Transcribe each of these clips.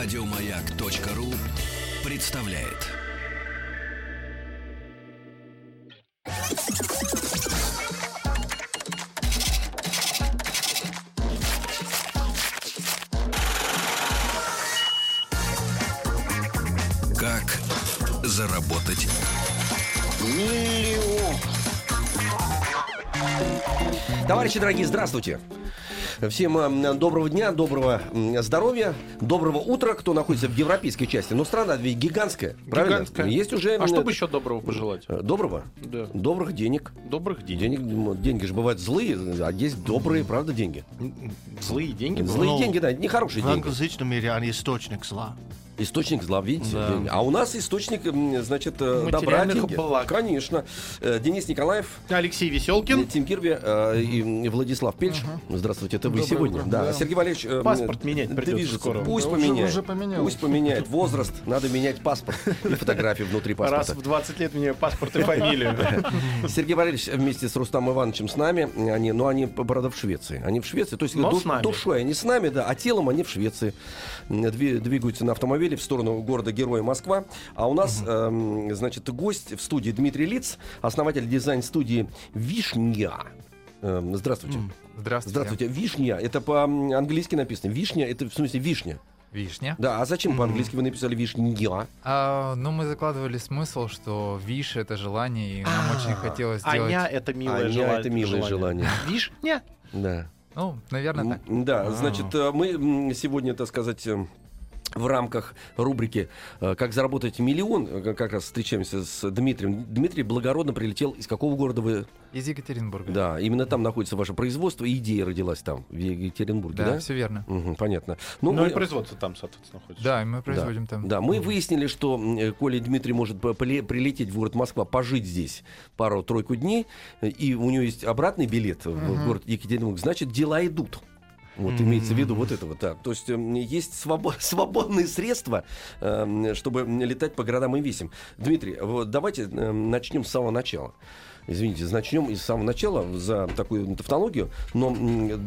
Радиомаяк.ру представляет. Как заработать Товарищи дорогие, здравствуйте. Всем э, доброго дня, доброго здоровья, доброго утра, кто находится в европейской части. Но страна ведь гигантская, правильно? Гигантская. Есть уже... А что бы еще доброго пожелать? э, Доброго? Да. Добрых денег. Добрых денег. Денег, деньги же бывают злые, а есть добрые, правда, деньги. Злые деньги. Злые. Ну, деньги, да, нехорошие В деньги. англоязычном мире они источник зла. Источник зла, видите? Да. А у нас источник, значит, э, добра деньги. благ. Конечно. Э, Денис Николаев, Алексей Веселкин. Тим Кирби э, и Владислав Пельч. Здравствуйте, это вы Доброе сегодня. утро. Да. Да. Сергей Валерьевич... э, Паспорт менять придется движется. скоро. Пусть Да уже- поменяет. уже поменял. Пусть поменяет возраст. Надо менять паспорт и фотографию внутри Раз паспорта. в 20 лет меняю паспорт и фамилию. Сергей Валерьевич вместе с Рустамом Ивановичем с нами. Они, ну, они, правда, в Швеции. Они в Швеции. То есть душой они с нами, да, а телом они в Швеции. Двигаются на автомобиле в сторону города-героя Москва. А у нас, эм, значит, гость в студии Дмитрий Лиц, основатель дизайн-студии «Вишня». Эм, Здравствуйте. Здравствуйте. Здравствуйте. Вишня. Это по-английски написано. Вишня это в смысле вишня. Вишня. Да, а зачем по-английски вы написали вишня? А, ну, мы закладывали смысл, что виш — это желание, и нам очень хотелось сделать... Аня это милое Аня желание. это милое желание. Видишь? Не. Да. Ну, наверное, так. Да, значит, э, мы сегодня, так сказать, э, в рамках рубрики э, «Как заработать миллион» э, как раз встречаемся с Дмитрием. Дмитрий благородно прилетел. Из какого города вы? Из Екатеринбурга. Да, именно там находится ваше производство, и идея родилась там, в Екатеринбурге, да? Да, все верно. Мгм, понятно. Ну, Ну мы- и производство там, соответственно, находится. Да, и мы производим там. Да, мы выяснили, что э, Коля Дмитрий может прилететь в город Москва, пожить здесь пару-тройку дней, э, и у него есть обратный билет в город Екатеринбург, значит, дела идут. Вот имеется в виду вот это вот так. То есть эм, есть свобо- свободные средства, эм, чтобы летать по городам и весим. Дмитрий, вот давайте эм, начнем с самого начала. Извините, начнем с самого начала за такую тавтологию, но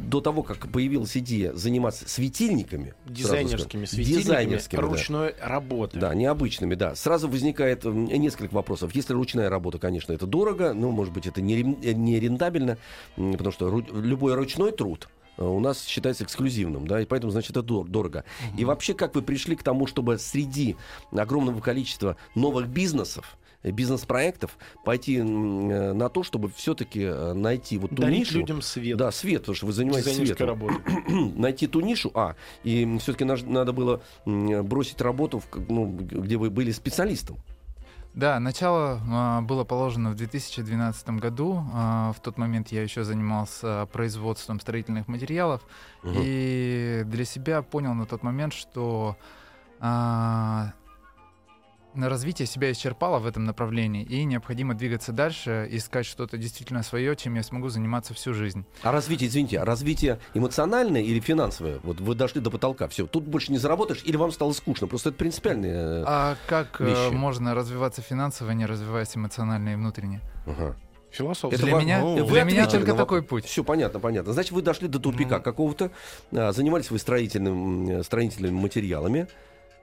до того, как появилась идея заниматься светильниками, сразу Дизайнерскими скажу, светильниками дизайнерскими, да. ручной работы. Да, необычными, да. Сразу возникает несколько вопросов. Если ручная работа, конечно, это дорого, но, может быть, это не, э, не рентабельно, потому что ру- любой ручной труд у нас считается эксклюзивным, да, и поэтому, значит, это дор- дорого. И вообще, как вы пришли к тому, чтобы среди огромного количества новых бизнесов, э, бизнес-проектов пойти э, на то, чтобы все-таки найти вот ту Дарить нишу. людям свет. Да, свет, потому что вы занимаетесь светом работы. найти ту нишу, а, и все-таки надо было бросить работу, в, ну, где вы были специалистом. Да, начало а, было положено в 2012 году. А, в тот момент я еще занимался производством строительных материалов. Мгм. И для себя понял на тот момент, что а, развитие себя исчерпало в этом направлении, и необходимо двигаться дальше, искать что-то действительно свое, чем я смогу заниматься всю жизнь. А развитие, извините, а развитие эмоциональное или финансовое? Вот вы дошли до потолка, все, тут больше не заработаешь, или вам стало скучно? Просто это принципиальные... А как э, вещи. можно развиваться финансово, не развиваясь эмоционально и внутренне? Ага. Философия. Это для меня, вы для меня только на такой путь. Все понятно, понятно. Значит, вы дошли до тупика Ну. какого-то, а, занимались вы строительным, м, строительными материалами,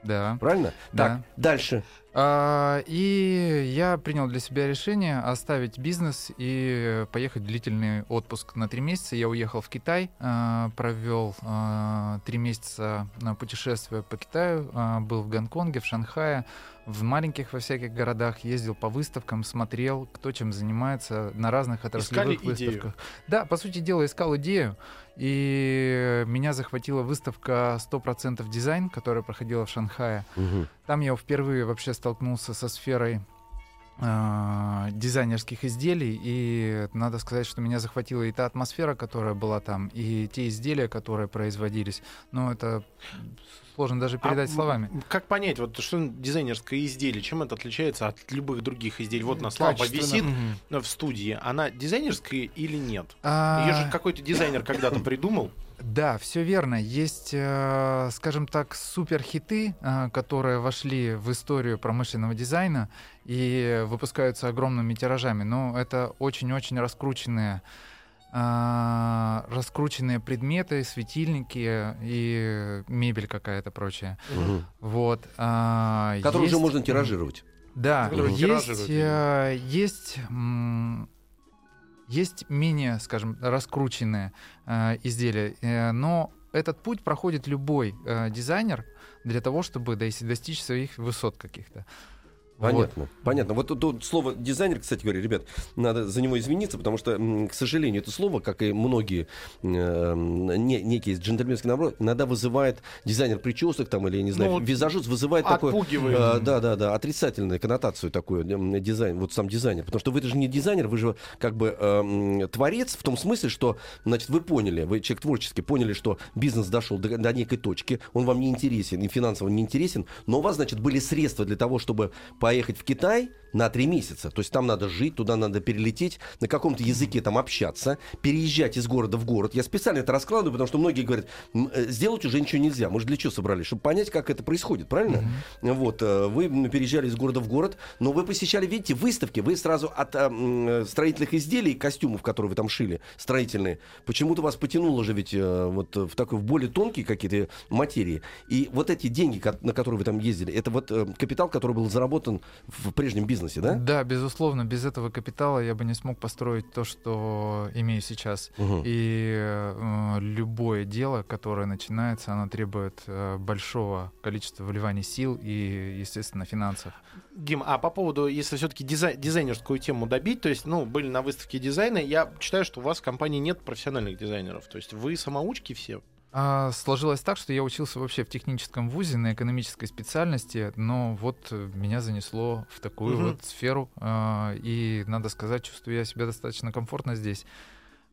Да. правильно? Да. Так, дальше. А, и я принял для себя решение оставить бизнес и поехать в длительный отпуск на три месяца. Я уехал в Китай, а, провел а, три месяца на путешествие по Китаю, а, был в Гонконге, в Шанхае, в маленьких во всяких городах, ездил по выставкам, смотрел, кто чем занимается на разных отраслевых Искали идею. выставках. Да, по сути дела, искал идею. И меня захватила выставка 100% дизайн, которая проходила в Шанхае. Мгм. Там я впервые вообще столкнулся со сферой дизайнерских изделий, и надо сказать, что меня захватила и та атмосфера, которая была там, и те изделия, которые производились. Но это сложно даже передать А, словами. Как понять, вот что дизайнерское изделие, чем это отличается от любых других изделий? Вот лампа Качественно. висит в студии, она дизайнерская или нет? А, Ее же какой-то дизайнер когда-то придумал. Да, все верно. Есть, э, скажем так, суперхиты, э, которые вошли в историю промышленного дизайна и выпускаются огромными тиражами. Но это очень-очень раскрученные а, раскрученные предметы, светильники и мебель какая-то прочая. Мгм. Вот. а, Который уже есть- можно тиражировать. Да, есть, э, есть, есть менее, скажем, раскрученные э, изделия, э, но этот путь проходит любой э, дизайнер для того, чтобы дос- достичь своих высот каких-то. Вот. Понятно, понятно. Вот тут, тут слово дизайнер, кстати говоря, ребят, надо за него извиниться, потому что, к сожалению, это слово, как и многие э, не, некие джентльменские наборы, иногда вызывает дизайнер прическок там или, я не знаю, Ну, визажист вызывает такое... Э, да, да, да, отрицательную коннотацию такую, м, дизайн, вот сам дизайнер. Потому что вы же не дизайнер, вы же как бы э, творец в том смысле, что, значит, вы поняли, вы человек творческий, поняли, что бизнес дошел до, до некой точки, он вам не интересен, и финансово не интересен, но у вас, значит, были средства для того, чтобы поехать в Китай на три месяца. То есть там надо жить, туда надо перелететь, на каком-то языке там общаться, переезжать из города в город. Я специально это раскладываю, потому что многие говорят, «М, э, сделать уже ничего нельзя. Мы же для чего собрались? Чтобы понять, как это происходит, правильно? Вот, э, вы переезжали из города в город, но вы посещали, видите, выставки, вы сразу от э, э, строительных изделий, костюмов, которые вы там шили, строительные, почему-то вас потянуло же ведь э, вот в такой, в более тонкие какие-то материи. И вот эти деньги, на которые вы там ездили, это вот э, капитал, который был заработан в прежнем бизнесе, да? Да, безусловно, без этого капитала я бы не смог построить то, что имею сейчас. Мгм. И э, любое дело, которое начинается, оно требует э, большого количества вливаний сил и, естественно, финансов. Дим, а по поводу, если все-таки дизайнерскую тему добить, то есть, ну, были на выставке дизайна, я считаю, что у вас в компании нет профессиональных дизайнеров. То есть вы самоучки все. А, сложилось так, что я учился вообще в техническом вузе на экономической специальности, но вот э, меня занесло в такую Мгм. вот сферу, а, и надо сказать, чувствую я себя достаточно комфортно здесь.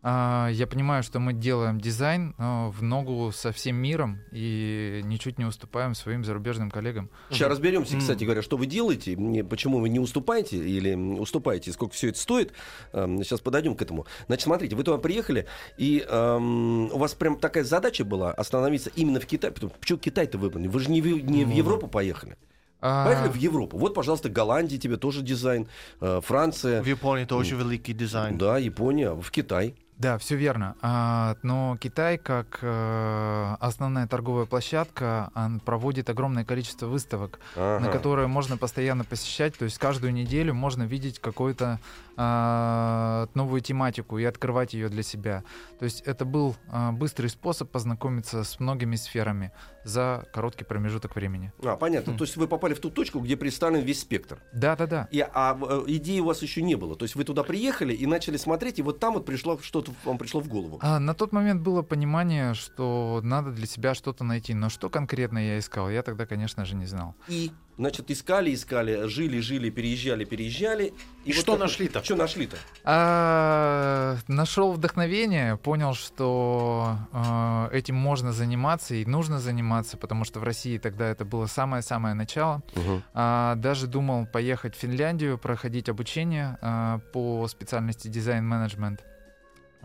А, Я понимаю, что мы делаем дизайн а, в ногу со всем миром и ничуть не уступаем своим зарубежным коллегам. Сейчас разберемся, кстати говоря, что вы делаете, почему вы не уступаете или уступаете, сколько все это стоит. Сейчас подойдем к этому. Значит, смотрите, вы туда приехали, и эм, у вас прям такая задача была остановиться именно в Китае. Потому- Почему Китай-то выбрали? Вы же не, в- не в Ну, Европу поехали. А, Поехали в Европу. Вот, пожалуйста, Голландия, тебе тоже дизайн, э, Франция, В Японии тоже великий дизайн. да, Япония, в Китай. Да, все верно. А, но Китай, как э, основная торговая площадка, проводит огромное количество выставок, на Ага. которые можно постоянно посещать. То есть каждую неделю можно видеть какую-то а, новую тематику и открывать ее для себя. То есть это был а, быстрый способ познакомиться с многими сферами за короткий промежуток времени. А, понятно. Хм. То есть вы попали в ту точку, где представлен весь спектр. Да-да-да. И, а э, идеи у вас еще не было. То есть вы туда приехали и начали смотреть, и вот там вот пришло что-то вам пришло в голову. А, на тот момент было понимание, что надо для себя что-то найти. Но что конкретно я искал, я тогда, конечно же, не знал. И, значит, искали, искали, жили, жили, переезжали, переезжали. И что нашли-то? Что нашли-то? А, нашел вдохновение, понял, что а, этим можно заниматься и нужно заниматься, потому что в России тогда это было самое-самое начало. А, даже думал поехать в Финляндию, проходить обучение а, по специальности дизайн-менеджмент.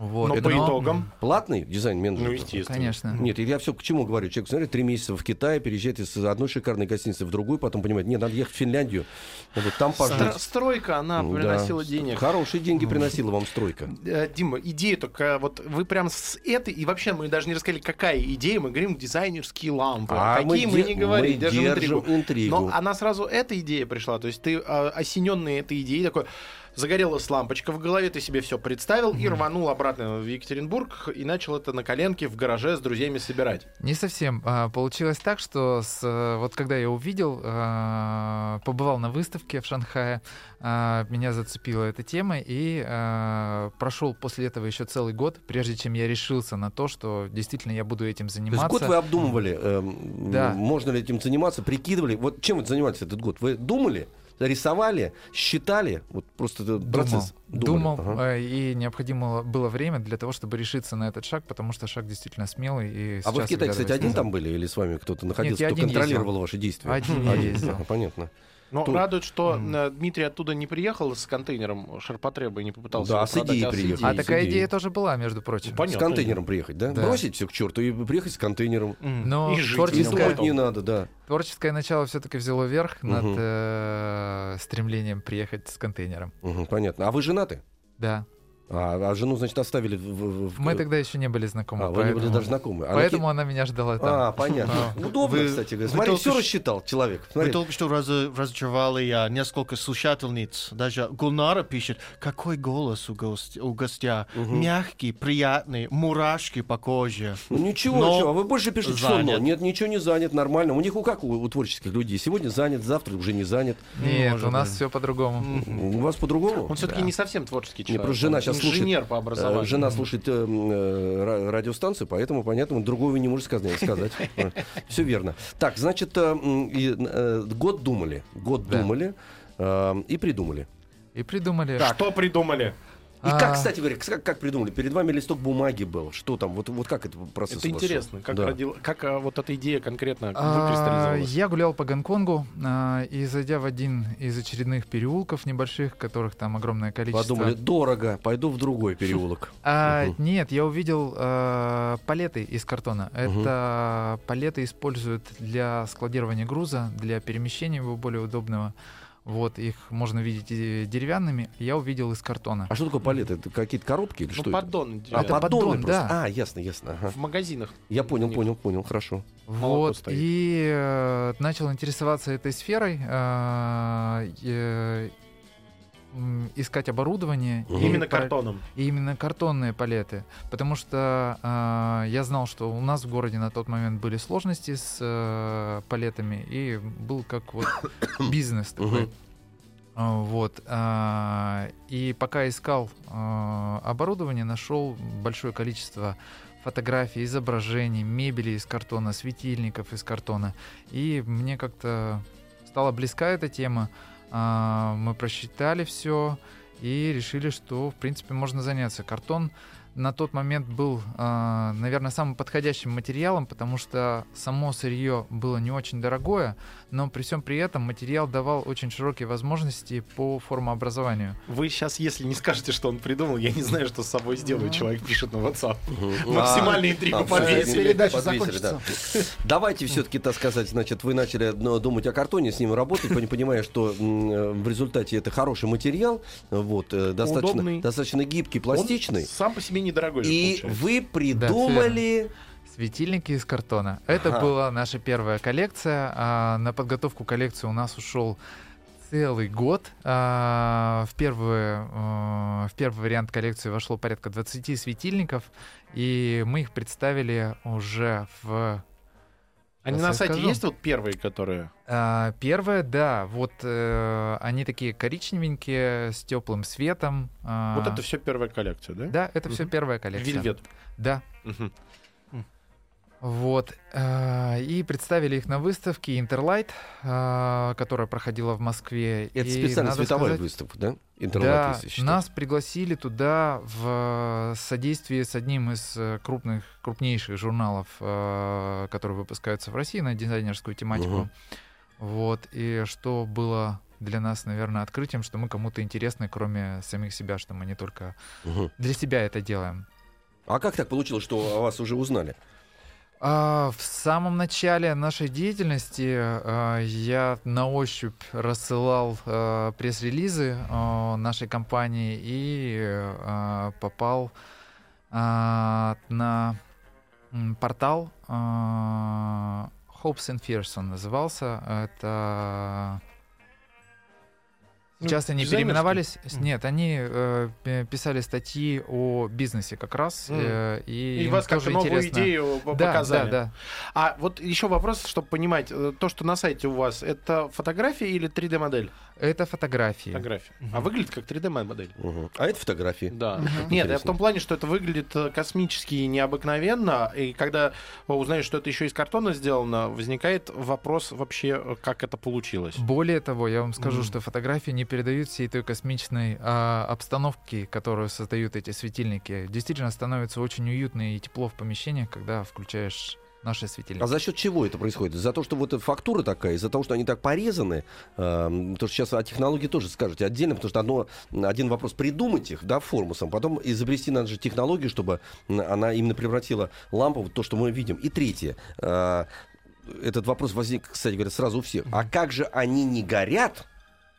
Вот. Но это по но- итогам, Дизайн дизайн менеджер. ну, естественно. Конечно. Нет, я все к чему говорю. Человек, смотри, три месяца в Китае, переезжает из одной шикарной гостиницы в другую, потом понимает, нет, надо ехать в Финляндию, вот там Стро- пожить. Стройка, она Да. приносила денег. Хорошие деньги приносила вам стройка. Э, Дима, идея только вот вы прям с этой, и вообще мы даже не рассказали, какая идея, мы говорим дизайнерские лампы. А какие мы, де- не говорим, мы держим держим интригу. интригу. Но она сразу эта идея пришла, то есть ты э, осененный этой идеей такой, загорелась лампочка в голове, ты себе все представил и рванул обратно в Екатеринбург и начал это на коленке в гараже с друзьями собирать. Не совсем. А, Получилось так, что с, э, вот когда я увидел, а, побывал на выставке в Шанхае, а, меня зацепила эта тема, и прошел после этого еще целый год, прежде чем я решился на то, что действительно я буду этим То есть заниматься. год вы обдумывали, эм, Да. можно ли этим заниматься, прикидывали. Вот чем вы занимались этот год? Вы думали, рисовали, считали? Вот просто Думал, процесс. думал, Думали. Ага. э, и необходимо было время для того, чтобы решиться на этот шаг, потому что шаг действительно смелый. И А вы в Китае, кстати, один назад- там были или с вами кто-то находился, я кто один контролировал ездил. ваши действия? Один я ездил. Ага, понятно. Но Тут- радует, что э, Дмитрий оттуда не приехал с контейнером ширпотреба и не попытался Да, его с продать, идеей а с приехал. А такая идея тоже была, между прочим. Ну, С понятно. контейнером приехать, да? Да. Бросить все к черту и приехать с контейнером. М. Но И жить творческое- не надо, да. Творческое начало все-таки взяло верх над Мгм. э, стремлением приехать с контейнером. Мгм, понятно. А вы женаты? Да. А, а жену, значит, оставили в... в- Мы тогда еще не были знакомы. А, вы не были поэтому- даже знакомы. А на Поэтому ки- она меня ждала там. А, понятно. А. Удобно, Вы- кстати говоря. вы Смотри, только все рассчитал человек. Вы Смотри. только что раз- разочаровали я несколько слушательниц. Даже Гулнара пишет, какой голос у, гост- у гостя. Мягкий, приятный, мурашки по коже. Ну ничего, Но ничего. А вы больше пишете, что но. занят. Нет, ничего не занят, нормально. У них у как у, у творческих людей? Сегодня занят, завтра уже не занят. Нет, может у нас быть. все по-другому. У вас по-другому? Он все-таки не совсем творческий Не, человек. просто жена сейчас слушает. Инженер по Э, образованию. Жена слушает э, э, ра- радиостанцию, поэтому, понятно, другого не можете сказать. сказать. Все верно. Так, значит, э, э, год думали. Год Да. думали э, и придумали. И придумали. Что придумали? И как, А. кстати говоря, как, как придумали? Перед вами листок бумаги был. Что там? Вот, вот как это процесс Это интересно, как, Да. родил- как а, вот эта идея конкретно А. Я гулял по Гонконгу а, и зайдя в один из очередных переулков небольших, которых там огромное количество. Подумали, дорого, пойду в другой переулок. А, Мгм. Нет, я увидел а, палеты из картона. Это палеты используют для складирования груза, для перемещения его более удобного. Вот их можно видеть и деревянными. Я увидел из картона. А что такое палеты? Это какие-то коробки или Ну, что это? поддон. А. Это поддоны поддон, просто. да. А, ясно, ясно. ага. В магазинах. Я понял, них. понял, понял, хорошо. Вот, стоит. и э, начал интересоваться этой сферой, а, э, м, искать оборудование. Мгм. и Именно картоном. И именно картонные палеты. Потому что а, я знал, что у нас в городе на тот момент были сложности с э, палетами, и был как вот бизнес такой. А, Вот. а, И пока искал оборудование, нашел большое количество фотографий, изображений, мебели из картона, светильников из картона. И мне как-то стала близка эта тема. А, Мы просчитали все и решили, что, в принципе, можно заняться. Картон на тот момент был, а, наверное, самым подходящим материалом, потому что само сырье было не очень дорогое, но при всем при этом материал давал очень широкие возможности по формообразованию. Вы сейчас, если не скажете, что он придумал, я не знаю, что с собой сделает. Человек пишет на WhatsApp. Максимальную А, интригу а, повесили. Передача подвесили, да. Давайте все-таки, так сказать, значит, вы начали ну, думать о картоне, с ним работать, пон- понимая, что э, в результате это хороший материал, вот, э, достаточно, Удобный. достаточно гибкий, Он пластичный. сам по себе недорогой же И получается. вы придумали... Светильники из картона. Это Ага. была наша первая коллекция. А на подготовку коллекции у нас ушел целый год. А, в, первый, э, в первый вариант коллекции вошло порядка 20 светильников, и мы их представили уже в... Они Сейчас на сайте скажу. есть вот первые, которые... А, первое, да, вот э, они такие коричневенькие, с теплым светом. А, Вот это все первая коллекция, да? Да, это все Мгм. первая коллекция. Вельвет. Да, Мгм. Вот. э, И представили их на выставке Интерлайт, э, которая проходила в Москве. Это И специально световая сказать, выставка, да? Да, Интернет, если считать. нас пригласили туда в содействии с одним из э, крупных, крупнейших журналов, которые выпускаются в России на дизайнерскую тематику. Мгм. Вот. И что было для нас, наверное, открытием, что мы кому-то интересны, кроме самих себя, что мы не только Мгм. для себя это делаем. А как так получилось, что о вас уже узнали? А, В самом начале нашей деятельности а, я на ощупь рассылал а, пресс-релизы нашей компании и попал на портал Hopes and Fears он назывался. Это Ну, Сейчас они дизайнерский? переименовались. Мгм. Нет, они э, писали статьи о бизнесе как раз. Мгм. э, и И вас как новую интересно. идею Да, показали. да, да. А вот еще вопрос, чтобы понимать, э, то, что на сайте у вас, это фотография или 3D-модель? Это фотографии. Фотография. А выглядит как 3D-модель. Мгм. А это фотографии. Да. Мгм. Нет, я в том плане, что это выглядит э, космически и необыкновенно. И когда узнаешь, что это еще из картона сделано, возникает вопрос вообще, э, как это получилось. Более того, я вам скажу, Мгм. что фотографии не передают всей той космичной а, обстановки, которую создают эти светильники. Действительно становится очень уютно и тепло в помещениях, когда включаешь наши светильники. А за счет чего это происходит? За то, что вот эта фактура такая, из-за того, что они так порезаны, эм, то что сейчас о технологии тоже скажете отдельно, потому что одно, один вопрос придумать их, да, формусом, потом изобрести надо же технологию, чтобы она именно превратила лампу в то, что мы видим. И третье. э, этот вопрос возник, кстати говоря, сразу у всех. А как же они не горят,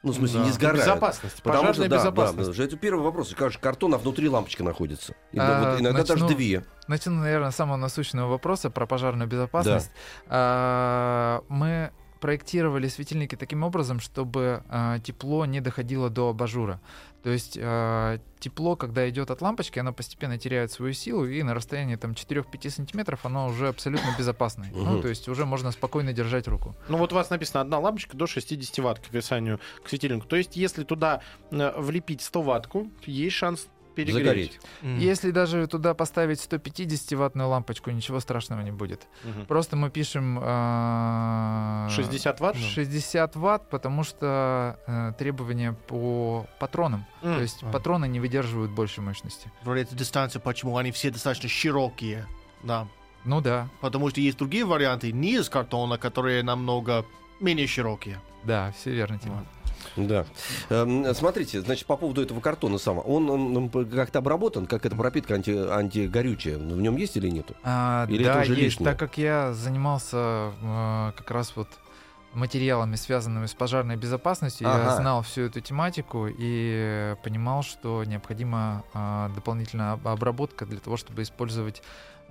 Ну, в смысле, Да. не сгорают. Безопасность, Потому пожарная что, да, безопасность. Да, это первый вопрос. Как же картон, а внутри лампочка находится. Иногда, А, вот иногда даже начну- две. Начну, наверное, с самого насущного вопроса про пожарную безопасность. А, Мы проектировали светильники таким образом, чтобы а, тепло не доходило до абажура. То есть а, тепло, когда идет от лампочки, оно постепенно теряет свою силу, и на расстоянии там 4-5 сантиметров оно уже абсолютно безопасное. Ну, Мгм. то есть уже можно спокойно держать руку. Ну вот у вас написано одна лампочка до 60 ватт к описанию к светильнику. То есть если туда э, влепить 100 ваттку, есть шанс перегреть. Загореть. М. Если даже туда поставить 150-ваттную лампочку, ничего страшного не будет. Мгм. Просто мы пишем... а, 60 ватт? 60 ватт, потому что э, требования по патронам. М. То есть А. патроны не выдерживают большей мощности. Говорит, дистанция, почему они все достаточно широкие. Да. Ну да, Потому что есть другие варианты не из картона, которые намного менее широкие. да, все верно, Тима. Да. Эм, Смотрите, значит, по поводу этого картона самого. Он, он как-то обработан, как эта пропитка анти, антигорючая. В нем есть или нету? А, Или да, это уже есть. лишнее? Так как я занимался э, как раз вот материалами, связанными с пожарной безопасностью, я Ага. знал всю эту тематику и понимал, что необходима а, дополнительная об- обработка для того, чтобы использовать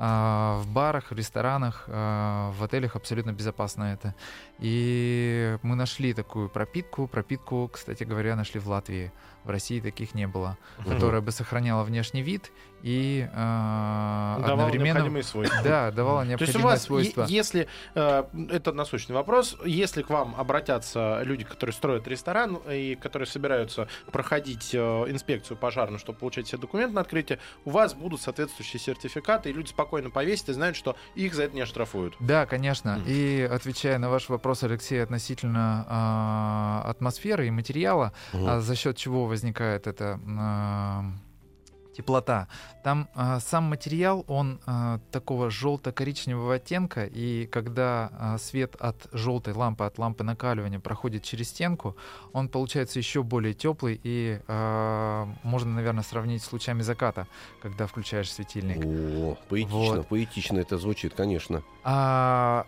в барах, в ресторанах, а, в отелях абсолютно безопасно это. И мы нашли такую пропитку. Пропитку, кстати говоря, нашли в Латвии. В России таких не было, которая бы сохраняла внешний вид и а, Давал одновременно необходимые свойства. да, давала То есть у вас, свойство. если, э, это насущный вопрос, если к вам обратятся люди, которые строят ресторан и которые собираются проходить э, инспекцию пожарную, чтобы получать все документы на открытие, у вас будут соответствующие сертификаты, и люди спокойно повесят и знают, что их за это не оштрафуют. Да, конечно. Мгм. И отвечая на ваш вопрос, Алексей, относительно а, атмосферы и материала, Мгм. а за счет чего возникает эта а, теплота. Там а, сам материал, он а, такого желто-коричневого оттенка, и когда а, свет от желтой лампы, от лампы накаливания проходит через стенку, он получается еще более теплый, и а, можно, наверное, сравнить с лучами заката, когда включаешь светильник. О, поэтично, Вот. поэтично это звучит, конечно. А,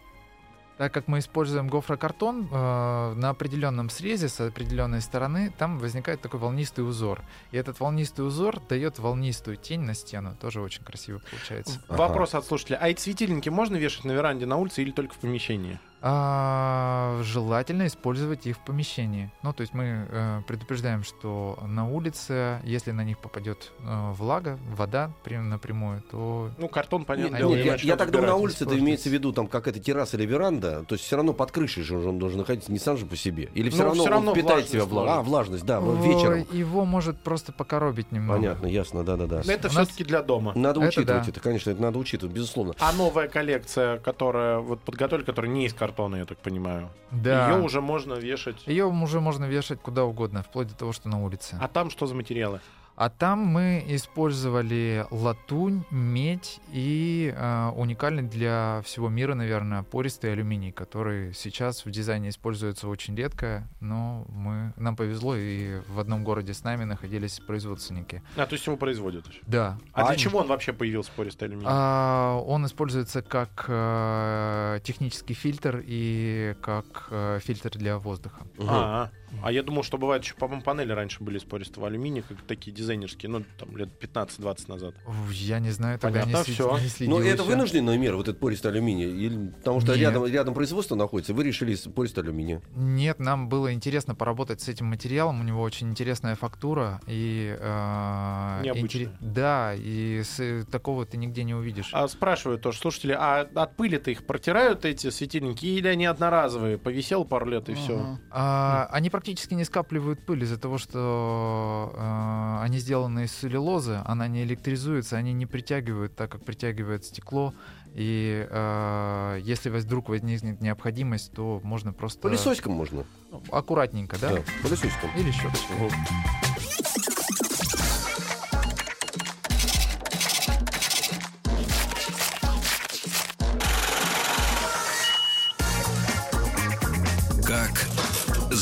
так как мы используем гофрокартон э, на определенном срезе с определенной стороны, там возникает такой волнистый узор. И этот волнистый узор дает волнистую тень на стену. Тоже очень красиво получается. Ага. Вопрос от слушателя. А эти светильники можно вешать на веранде, на улице или только в помещении? А, желательно использовать их в помещении. Ну, то есть мы э, предупреждаем, что на улице, если на них попадет э, влага, вода прям напрямую, то Ну, картон, понятно. Нет, я, я так думаю, на улице это имеется в виду там какая-то терраса или веранда, то есть все равно под крышей же он должен находиться, не сам же по себе. Или все Ну, равно всё равно он влажность себя влагу. А, влажность, да, э, вечером. его может просто покоробить немного. Понятно, ясно, да-да-да. Но Это все-таки для дома. Надо Это учитывать да. это, конечно, это надо учитывать, безусловно. А новая коллекция, которая вот подготовили, которая не из картона, я так понимаю, Да. ее уже можно вешать. Ее уже можно вешать куда угодно, вплоть до того, что на улице. А там что за материалы? А там мы использовали латунь, медь и э, уникальный для всего мира, наверное, пористый алюминий, который сейчас в дизайне используется очень редко, но мы, нам повезло, и в одном городе с нами находились производственники. А, то есть его производят. Да. А, для А- чего он вообще появился, пористый алюминий? А, он используется как э, технический фильтр и как э, фильтр для воздуха. Мгм. А, а я думал, что бывает еще, по-моему, панели раньше были из пористого алюминия, как такие дизайнерские, ну, там, лет 15-20 назад. Я не знаю, тогда Понятно, не, след- всё. не следил Но это ещё. вынужденная мера, вот этот пористый алюминий? Или, потому что Нет. рядом, рядом производство находится, вы решили пористый алюминия? Нет, нам было интересно поработать с этим материалом. У него очень интересная фактура и э, Необычная. интере- Да, и с- такого ты нигде не увидишь. А спрашивают тоже слушатели, а от пыли-то их протирают эти светильники или они одноразовые? Повисел пару лет и все. А, они практически не скапливают пыль из-за того, что э, они сделаны из целлюлозы, она не электризуется, они не притягивают так, как притягивает стекло. И э, если вдруг возникнет необходимость, то можно просто Пылесосиком можно. аккуратненько, да? пылесосиком. Или щеточкой. Мгм.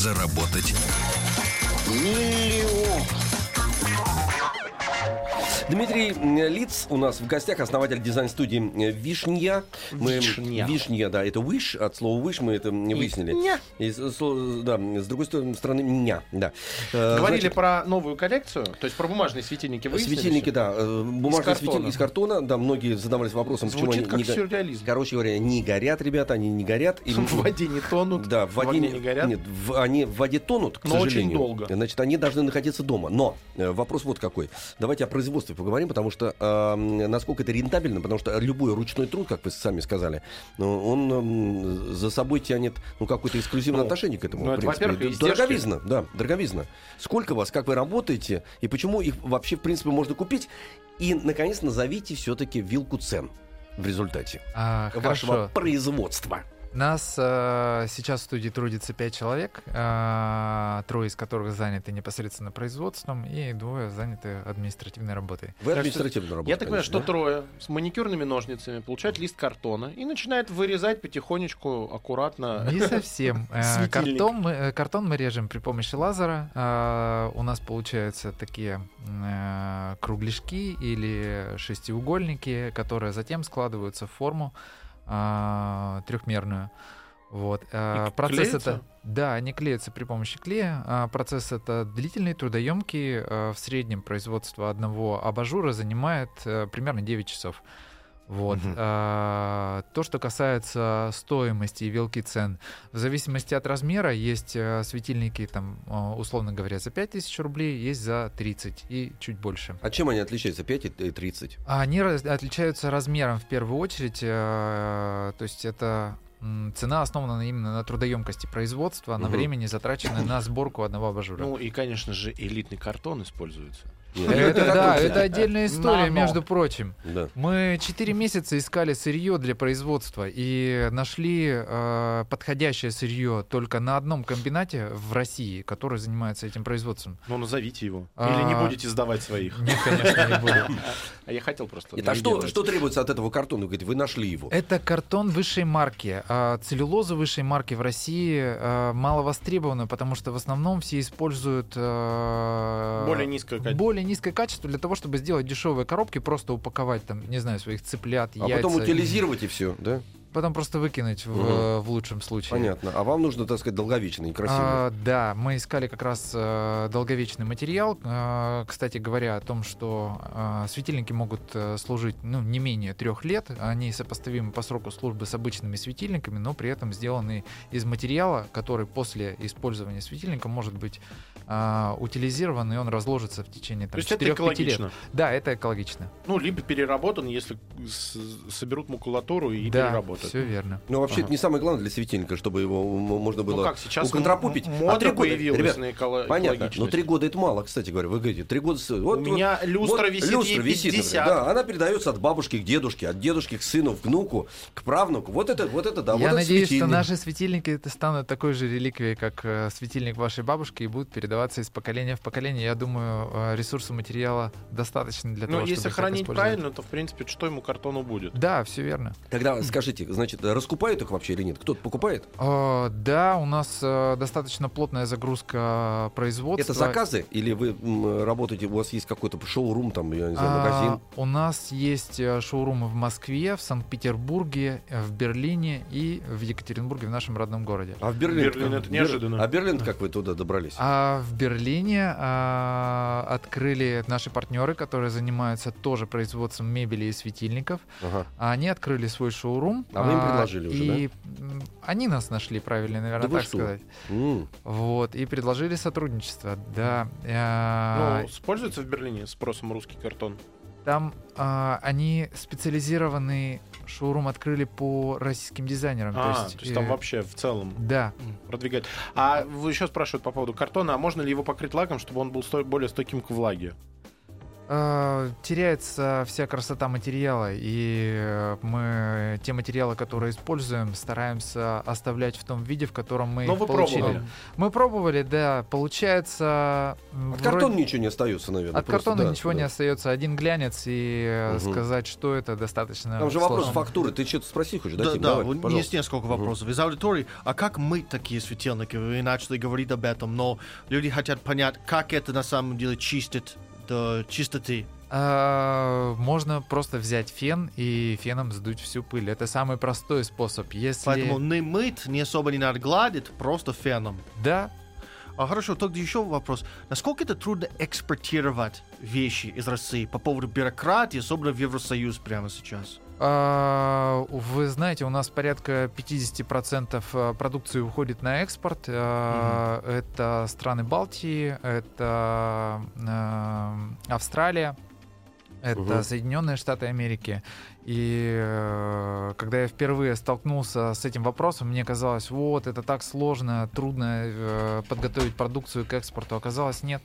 Заработать? Дмитрий Лиц у нас в гостях, основатель дизайн-студии э, Вишня. Мы- Вишня. Вишня, да, это wish, от слова wish мы это не выяснили. И, с- с- да, с другой стороны, стороны, ня, да. Э, Говорили значит, про новую коллекцию, то есть про бумажные светильники выяснили Светильники, всё? да, э, бумажные светильники из картона, да, многие задавались вопросом, почему Звучит они как не сюрреализм. Короче говоря, не горят, ребята, они не горят. И- В воде не тонут, Да, в воде огне не горят. Нет, в- они в воде тонут, к Но очень сожалению. долго. Значит, они должны находиться дома. Но вопрос вот какой. Давайте о производстве поговорим, потому что э, насколько это рентабельно, потому что любой ручной труд, как вы сами сказали, ну, он м, за собой тянет ну, какое-то эксклюзивное Ну, отношение к этому. ну, это, во-первых. Дороговизна, да, дороговизна. Сколько вас, как вы работаете, и почему их вообще, в принципе, можно купить? И, наконец, назовите все-таки вилку цен в результате А, вашего хорошо. производства. Нас э, сейчас в студии трудится пять человек, э, трое из которых заняты непосредственно производством, и двое заняты административной работой. Вы Так административно работаете. Я так понимаю, что трое с маникюрными ножницами получают лист картона и начинают вырезать потихонечку, аккуратно. Не совсем. Э. Картон мы, э, картон мы режем при помощи лазера. Э, У нас получаются такие э, кругляшки или шестиугольники, которые затем складываются в форму э, трехмерную. Вот. И Процесс клеятся? это... Да, они клеятся при помощи клея. А Процесс это длительный, трудоемкий. Э, В среднем производство одного абажура занимает э, примерно 9 часов. Вот. Мгм. А, То, что касается стоимости и вилки цен, в зависимости от размера есть э, светильники, там, э, условно говоря, за 5000 рублей, есть за 30 и чуть больше. А чем они отличаются? 5 и 30? А Они раз- отличаются размером в первую очередь, э, то есть это цена основана именно на трудоемкости производства, на Мгм. времени, затраченное на сборку одного абажура. Ну и, конечно же, элитный картон используется. Нет, это, да, это отдельная история, Нано. между прочим. Да. Мы 4 месяца искали сырье для производства и нашли э, подходящее сырье только на одном комбинате в России, который занимается этим производством. Ну, назовите его. А, Или не будете сдавать своих. Нет, конечно, не буду. А я хотел просто... Итак, что, что требуется от этого картона? Вы говорите, вы нашли его. Это картон высшей марки. А целлюлоза высшей марки в России э, мало востребована, потому что в основном все используют э, Более низкое качество. более низкое качество для того, чтобы сделать дешевые коробки, просто упаковать там, не знаю, своих цыплят, А яйца. потом утилизировать и все, да? Потом просто выкинуть в, Мгм. в лучшем случае. Понятно. А вам нужно, так сказать, долговечно и красиво. А, да, мы искали как раз э, долговечный материал. Э, кстати говоря, о том, что э, светильники могут э, служить ну, не менее трех лет. Они сопоставимы по сроку службы с обычными светильниками, но при этом сделаны из материала, который после использования светильника может быть э, утилизирован, и он разложится в течение То там, есть это 4-5 лет. экологично. Да, это экологично. Ну, либо переработан, если с- соберут макулатуру и да, переработают. Все верно. Но вообще Ага. это не самое главное для светильника, чтобы его можно было Ну как, сейчас уконтропупить. А мода три года, ребят, на эколо- Понятно, но три года это мало, кстати говоря. Вы говорите, три года... Вот, У вот- меня люстра вот висит, люстра ей висит, 50. например. Да, она передается от бабушки к дедушке, от дедушки к сыну, к внуку, к правнуку. Вот это, вот это, да, Я вот это надеюсь, что наши светильники это станут такой же реликвией, как э, светильник вашей бабушки, и будут передаваться из поколения в поколение. Я думаю, э, ресурса материала достаточно для Ну, того, если чтобы их так хранить правильно, то, в принципе, что ему картону будет? Да, все верно. Тогда скажите, значит, раскупают их вообще или нет? Кто-то покупает? Э, да, у нас э, достаточно плотная загрузка производства. Это заказы? Или вы м, работаете, у вас есть какой-то шоурум, там, я не знаю, А, магазин? У нас есть э, шоурумы в Москве, в Санкт-Петербурге, в Берлине и в Екатеринбурге, в нашем родном городе. А в Берлин? Берлин это неожиданно. А Берлин, как вы туда добрались? А в Берлине а, открыли наши партнеры, которые занимаются тоже производством мебели и светильников. Ага. Они открыли свой шоурум. А вы им предложили уже, и м, они нас нашли, правильно, наверное, Да так что? сказать. М. Вот, и предложили сотрудничество. Да. А, Ну, используется в Берлине спросом русский картон? Там а, они специализированный шоурум открыли по российским дизайнерам. А, то есть, то есть там э, вообще в целом Да. продвигать. А вы еще спрашивают по поводу картона, а можно ли его покрыть лаком, чтобы он был сто- более стойким к влаге? А, теряется вся красота материала, и э, мы те материалы, которые используем, стараемся оставлять в том виде, в котором мы Но их вы получили. пробовали. Мы пробовали, да, получается. От вроде- картона ничего не остается, наверное. От просто, картона да, ничего да. не остается, один глянец, и э, Мгм. сказать, что это достаточно. Там же вопрос сложно. фактуры. Ты что-то спроси хочешь, да, Да, Тим? да, Давай, вот есть несколько вопросов из аудитории. А как мы такие светильники? Вы начали говорить об этом, но люди хотят понять, как это на самом деле чистит до чистоты А, Можно просто взять фен и феном сдуть всю пыль. Это самый простой способ. Если... Поэтому не мыть, не особо не надо гладить, просто феном. Да, А хорошо, тогда еще вопрос. Насколько это трудно экспортировать вещи из России по поводу бюрократии, особенно в Евросоюз прямо сейчас? А, Вы знаете, у нас порядка 50% э, продукции уходит на экспорт. А, Это страны Балтии, это Австралия, это Мгм. Соединенные Штаты Америки. И э, когда я впервые столкнулся с этим вопросом, мне казалось, вот, это так сложно, трудно э, подготовить продукцию к экспорту. Оказалось, нет.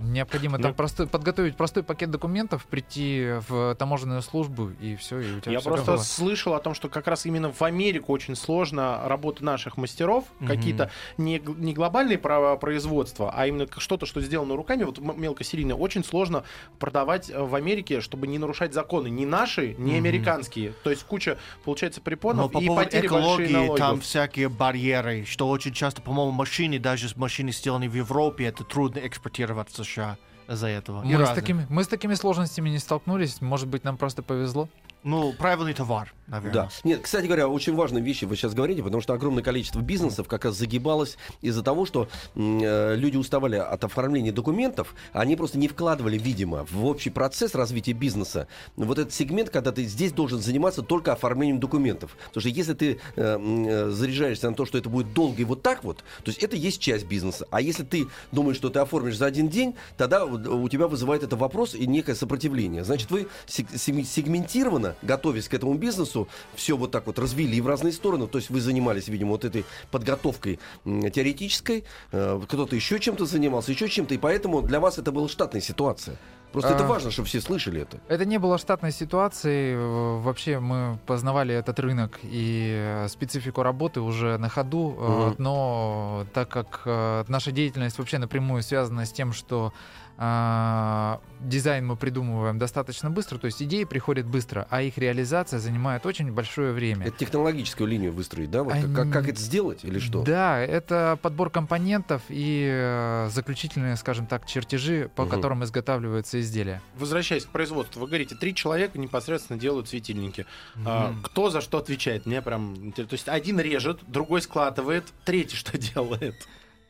Необходимо Ну- там простой, подготовить простой пакет документов, прийти в таможенную службу, и все, и у тебя Я всё просто готово. слышал о том, что как раз именно в Америку очень сложно работа наших мастеров, Мгм. какие-то не, не глобальные про- производства, а именно что-то, что сделано руками, вот мелкосерийное, очень сложно продавать э, в Америке, чтобы не нарушать законы, ни наши, ни Мгм. американские. То есть куча, получается, Но препонов по и поводу потери большие экологии, налогов. там всякие барьеры, что очень часто, по-моему, машины, даже машины, сделанные в Европе, это трудно экспортировать в США из-за этого. И Мы с, такими, мы с такими сложностями не столкнулись. Может быть, нам просто повезло. Ну, правильный товар, наверное. Да. Нет, кстати говоря, очень важные вещи вы сейчас говорите, потому что огромное количество бизнесов как раз загибалось из-за того, что э, люди уставали от оформления документов, а они просто не вкладывали, видимо, в общий процесс развития бизнеса вот этот сегмент, когда ты здесь должен заниматься только оформлением документов. Потому что если ты э, э, заряжаешься на то, что это будет долго и вот так вот, то есть это есть часть бизнеса. А если ты думаешь, что ты оформишь за один день, тогда вот у тебя вызывает это вопрос и некое сопротивление. Значит, вы сегментированно, готовясь к этому бизнесу, все вот так вот развили в разные стороны. То есть вы занимались, видимо, вот этой подготовкой теоретической, э, кто-то еще чем-то занимался, еще чем-то, и поэтому для вас это была штатная ситуация. Просто это А. важно, чтобы все слышали это. Это не было штатной ситуацией. Э, Вообще мы познавали этот рынок и э, специфику работы уже на ходу. Мгм. Но так как наша деятельность вообще напрямую связана с тем, что а, дизайн мы придумываем достаточно быстро, то есть идеи приходят быстро, а их реализация занимает очень большое время. Это технологическую линию выстроить, да? Вот как, как- как это сделать или что? Да, это подбор компонентов и э, заключительные, скажем так, чертежи, по Мгм. которым изготавливаются изделия. Возвращаясь к производству, вы говорите, три человека непосредственно делают светильники. А, Мгм. кто за что отвечает? Мне прям интересно. То есть один режет, другой складывает, третий что делает?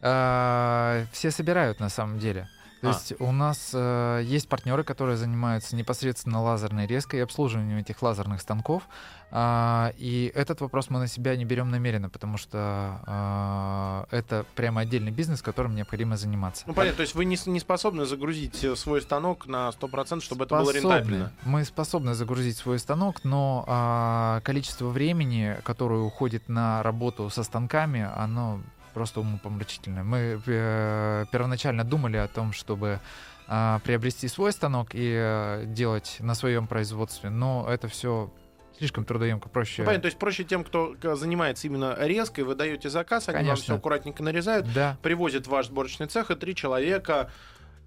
А, все собирают на самом деле. То А. есть у нас э, есть партнеры, которые занимаются непосредственно лазерной резкой и обслуживанием этих лазерных станков. А, и этот вопрос мы на себя не берем намеренно, потому что а, это прямо отдельный бизнес, которым необходимо заниматься. Ну, понятно, то есть вы не, не способны загрузить э, свой станок на 100%, чтобы это было Способны. рентабельно. Мы способны загрузить свой станок, но а, количество времени, которое уходит на работу со станками, оно просто умопомрачительное. Мы э, первоначально думали о том, чтобы а, приобрести свой станок и э, делать на своем производстве, но это все слишком трудоемко, проще. Ну, понятно, то есть проще тем, кто э, занимается именно резкой, вы даете заказ, они вам Конечно. все аккуратненько нарезают, Да. привозят в ваш сборочный цех, и три человека,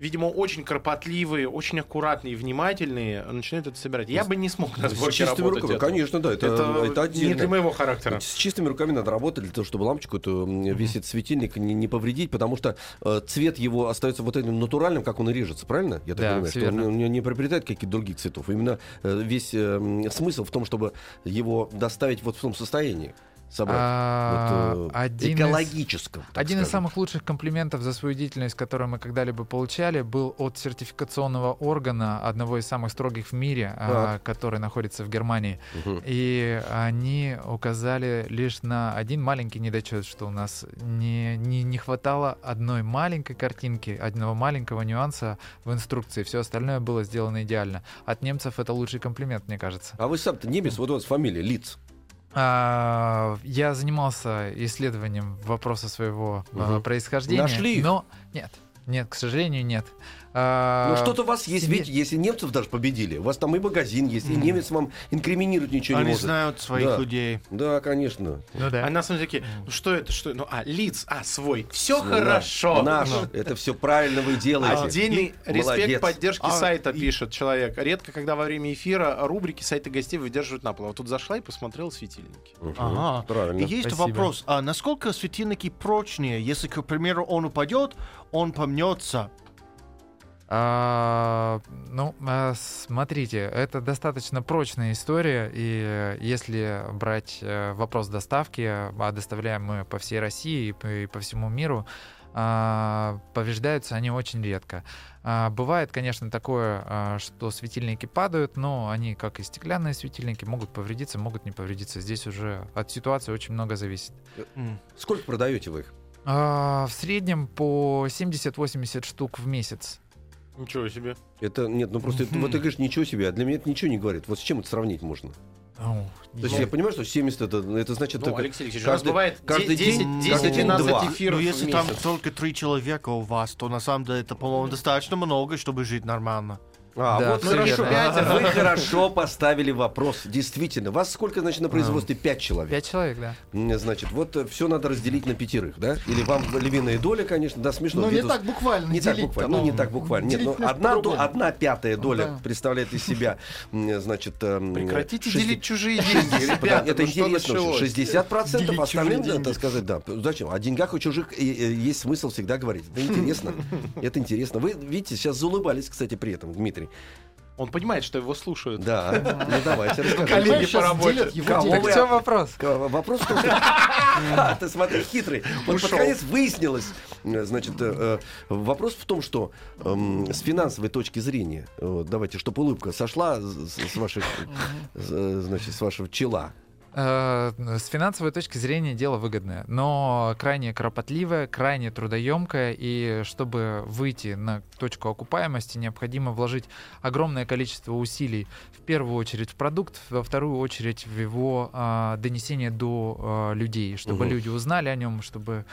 видимо, очень кропотливые, очень аккуратные внимательные, начинают это собирать. Я бы не смог на С сборке чистыми работать. руками, этого. конечно, да, это, Это, это, не для моего характера. С чистыми руками надо работать для того, чтобы лампочку эту весь этот светильник не, не повредить, потому что э, цвет его остается вот этим натуральным, как он и режется, правильно? Я так Да, понимаю, что он, верно. не- не приобретает каких-то других цветов. Именно э, весь э, смысл в том, чтобы его доставить вот в том состоянии, собрать. А, вот, один из- экологическом. так Один из самых лучших комплиментов за свою деятельность, которую мы когда-либо получали, был от сертификационного органа, одного из самых строгих в мире, а, который находится в Германии. И они указали лишь на один маленький недочет, что у нас не, не, не хватало одной маленькой картинки, одного маленького нюанса в инструкции. Все остальное было сделано идеально. От немцев это лучший комплимент, мне кажется. А вы сам-то немец, вот у вас фамилия, Лиц. А, я занимался исследованием вопроса своего Мгм. происхождения. Нашли? Но нет, нет, к сожалению, нет. А, Ну что-то у вас есть, себе- ведь если немцев даже победили, у вас там и магазин есть, и немец вам инкриминировать ничего не Они может. знают своих Да. людей. Да, конечно. Ну да. А на самом деле такие, ну что это, что это? Ну, а, лиц, а, свой. Все Ну, хорошо. Наш, это все правильно вы делаете. Отдельный респект Молодец. поддержки А, сайта и- пишет человек. Редко, когда во время эфира рубрики сайта гостей выдерживают на пол. А вот тут зашла и посмотрела светильники. Мгм, Ага. Правильно. И есть Спасибо. вопрос, а насколько светильники прочнее, если, к примеру, он упадет, он помнется? А, ну, а, смотрите, это достаточно прочная история, и э, если брать э, вопрос доставки, а доставляем мы по всей России и по, всему миру, а, повреждаются они очень редко. А, бывает, конечно, такое, что светильники падают, но они, как и стеклянные светильники, могут повредиться, могут не повредиться. Здесь уже от ситуации очень много зависит. М. Сколько продаете вы их? В среднем по 70-80 штук в месяц. Ничего себе. Это нет, ну просто это, вот ты говоришь ничего себе, а для меня это ничего не говорит. Вот с чем это сравнить можно? То есть я- я понимаю, что 70 это, это значит Ну, только Алексей Алексеевич, у нас каждый- бывает каждый 10, день- 10, каждый день 12 два. эфиров Ну, в если там только три человека у вас, то на самом деле это, по-моему, достаточно много, чтобы жить нормально. А, Да, вот всё хорошо. верно. Вы хорошо поставили вопрос. Действительно. Вас сколько, значит, на производстве? Пять человек. Пять человек, да. Значит, вот все надо разделить на пятерых, да? Или вам львиная доля, конечно, да, смешно. Но Ну, не Витус. так буквально Не так буквально, ну не так буквально. Нет, ну, немножко одна, до- одна пятая доля Да. представляет из себя, значит... эм, Прекратите шести- делить чужие деньги, ребята. это ну что интересно. началось? 60 процентов Делить остальным, так сказать, да. Зачем? О деньгах у чужих и есть смысл всегда говорить. Это интересно. Это интересно. Вы видите, сейчас заулыбались, кстати, при этом, Дмитрий. Он понимает, что его слушают. Да. Ну давайте. Коллеги по работе. Так вы- в чем вопрос? Вопрос в Ты смотри, хитрый. Вот под конец выяснилось. Значит, вопрос в том, что с финансовой точки зрения, давайте, чтобы улыбка сошла с с ваших, э, значит, с вашего чела. Э, С финансовой точки зрения дело выгодное, но крайне кропотливое, крайне трудоемкое, и чтобы выйти на точку окупаемости, необходимо вложить огромное количество усилий, в первую очередь в продукт, во вторую очередь в его а, донесение до а, людей, чтобы Мгм. люди узнали о нем, чтобы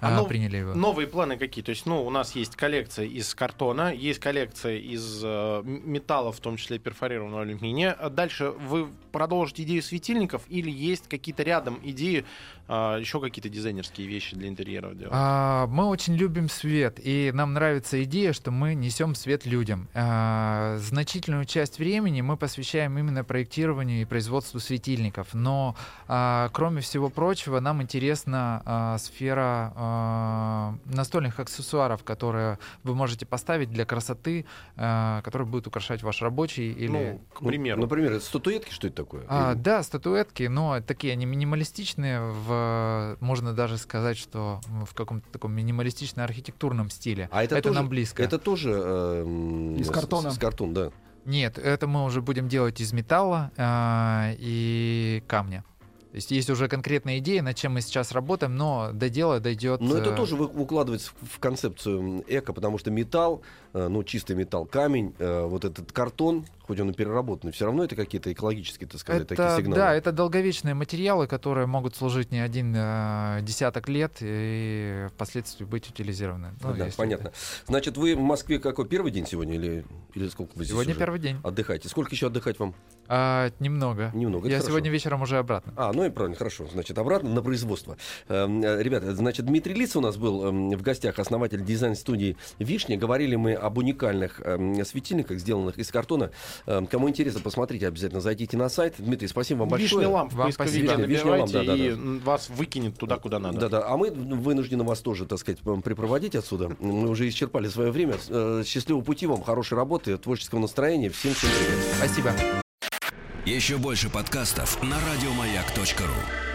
А а, ну, приняли его. Новые планы какие? То есть, ну, у нас есть коллекция из картона, есть коллекция из э, металла, в том числе перфорированного алюминия. А дальше вы продолжите идею светильников или есть какие-то рядом идеи, а, еще какие-то дизайнерские вещи для интерьеров делать? А, Мы очень любим свет, и нам нравится идея, что мы несем свет людям. А, Значительную часть времени мы посвящаем именно проектированию и производству светильников. Но, а, кроме всего прочего, нам интересна а, сфера а, настольных аксессуаров, которые вы можете поставить для красоты, а, которые будут украшать ваш рабочий или... Ну, к Ну, примеру. Например, это статуэтки, что это такое? А, Или- да, статуэтки, но такие они минималистичные, в, можно даже сказать, что в каком-то таком минималистично-архитектурном стиле. А это, тоже, нам близко. Это тоже эм, Из с- картона? С, картона, да. Нет, это мы уже будем делать из металла а, и камня. То есть есть уже конкретная идея, над чем мы сейчас работаем, но до дела дойдет. Но это э, тоже укладывается в- концепцию эко, потому что металл, э, ну, чистый металл, камень, э, вот этот картон, хоть он и переработанный, все равно это какие-то экологические, так сказать, такие это, сигналы. да, это долговечные материалы, которые могут служить не один э, десяток лет и впоследствии быть утилизированы. Ну Ну, да, понятно. Значит, вы в Москве какой первый день сегодня или, или сколько вы здесь Сегодня уже первый день. отдыхаете? Сколько еще отдыхать вам? А, немного. Немного. это Я хорошо. сегодня вечером уже обратно. А, ну и правильно, хорошо. Значит, обратно на производство. Эм, э, Ребята, значит, Дмитрий Лиц у нас был эм, в гостях, основатель дизайн-студии «Вишня». Говорили мы об уникальных эм, светильниках, сделанных из картона. Эм, Кому интересно, посмотрите, обязательно зайдите на сайт. Дмитрий, спасибо вам большое. Вишня ламп в Вам поисковике спасибо. Вишня ламп, да, да, и да. вас выкинет туда, куда надо. Да-да, а мы вынуждены вас тоже, так сказать, припроводить отсюда. Мы уже исчерпали свое время. Э, Счастливого пути вам, хорошей работы, творческого настроения. Всем всем привет. Спасибо. Еще больше подкастов на радиомаяк.ру.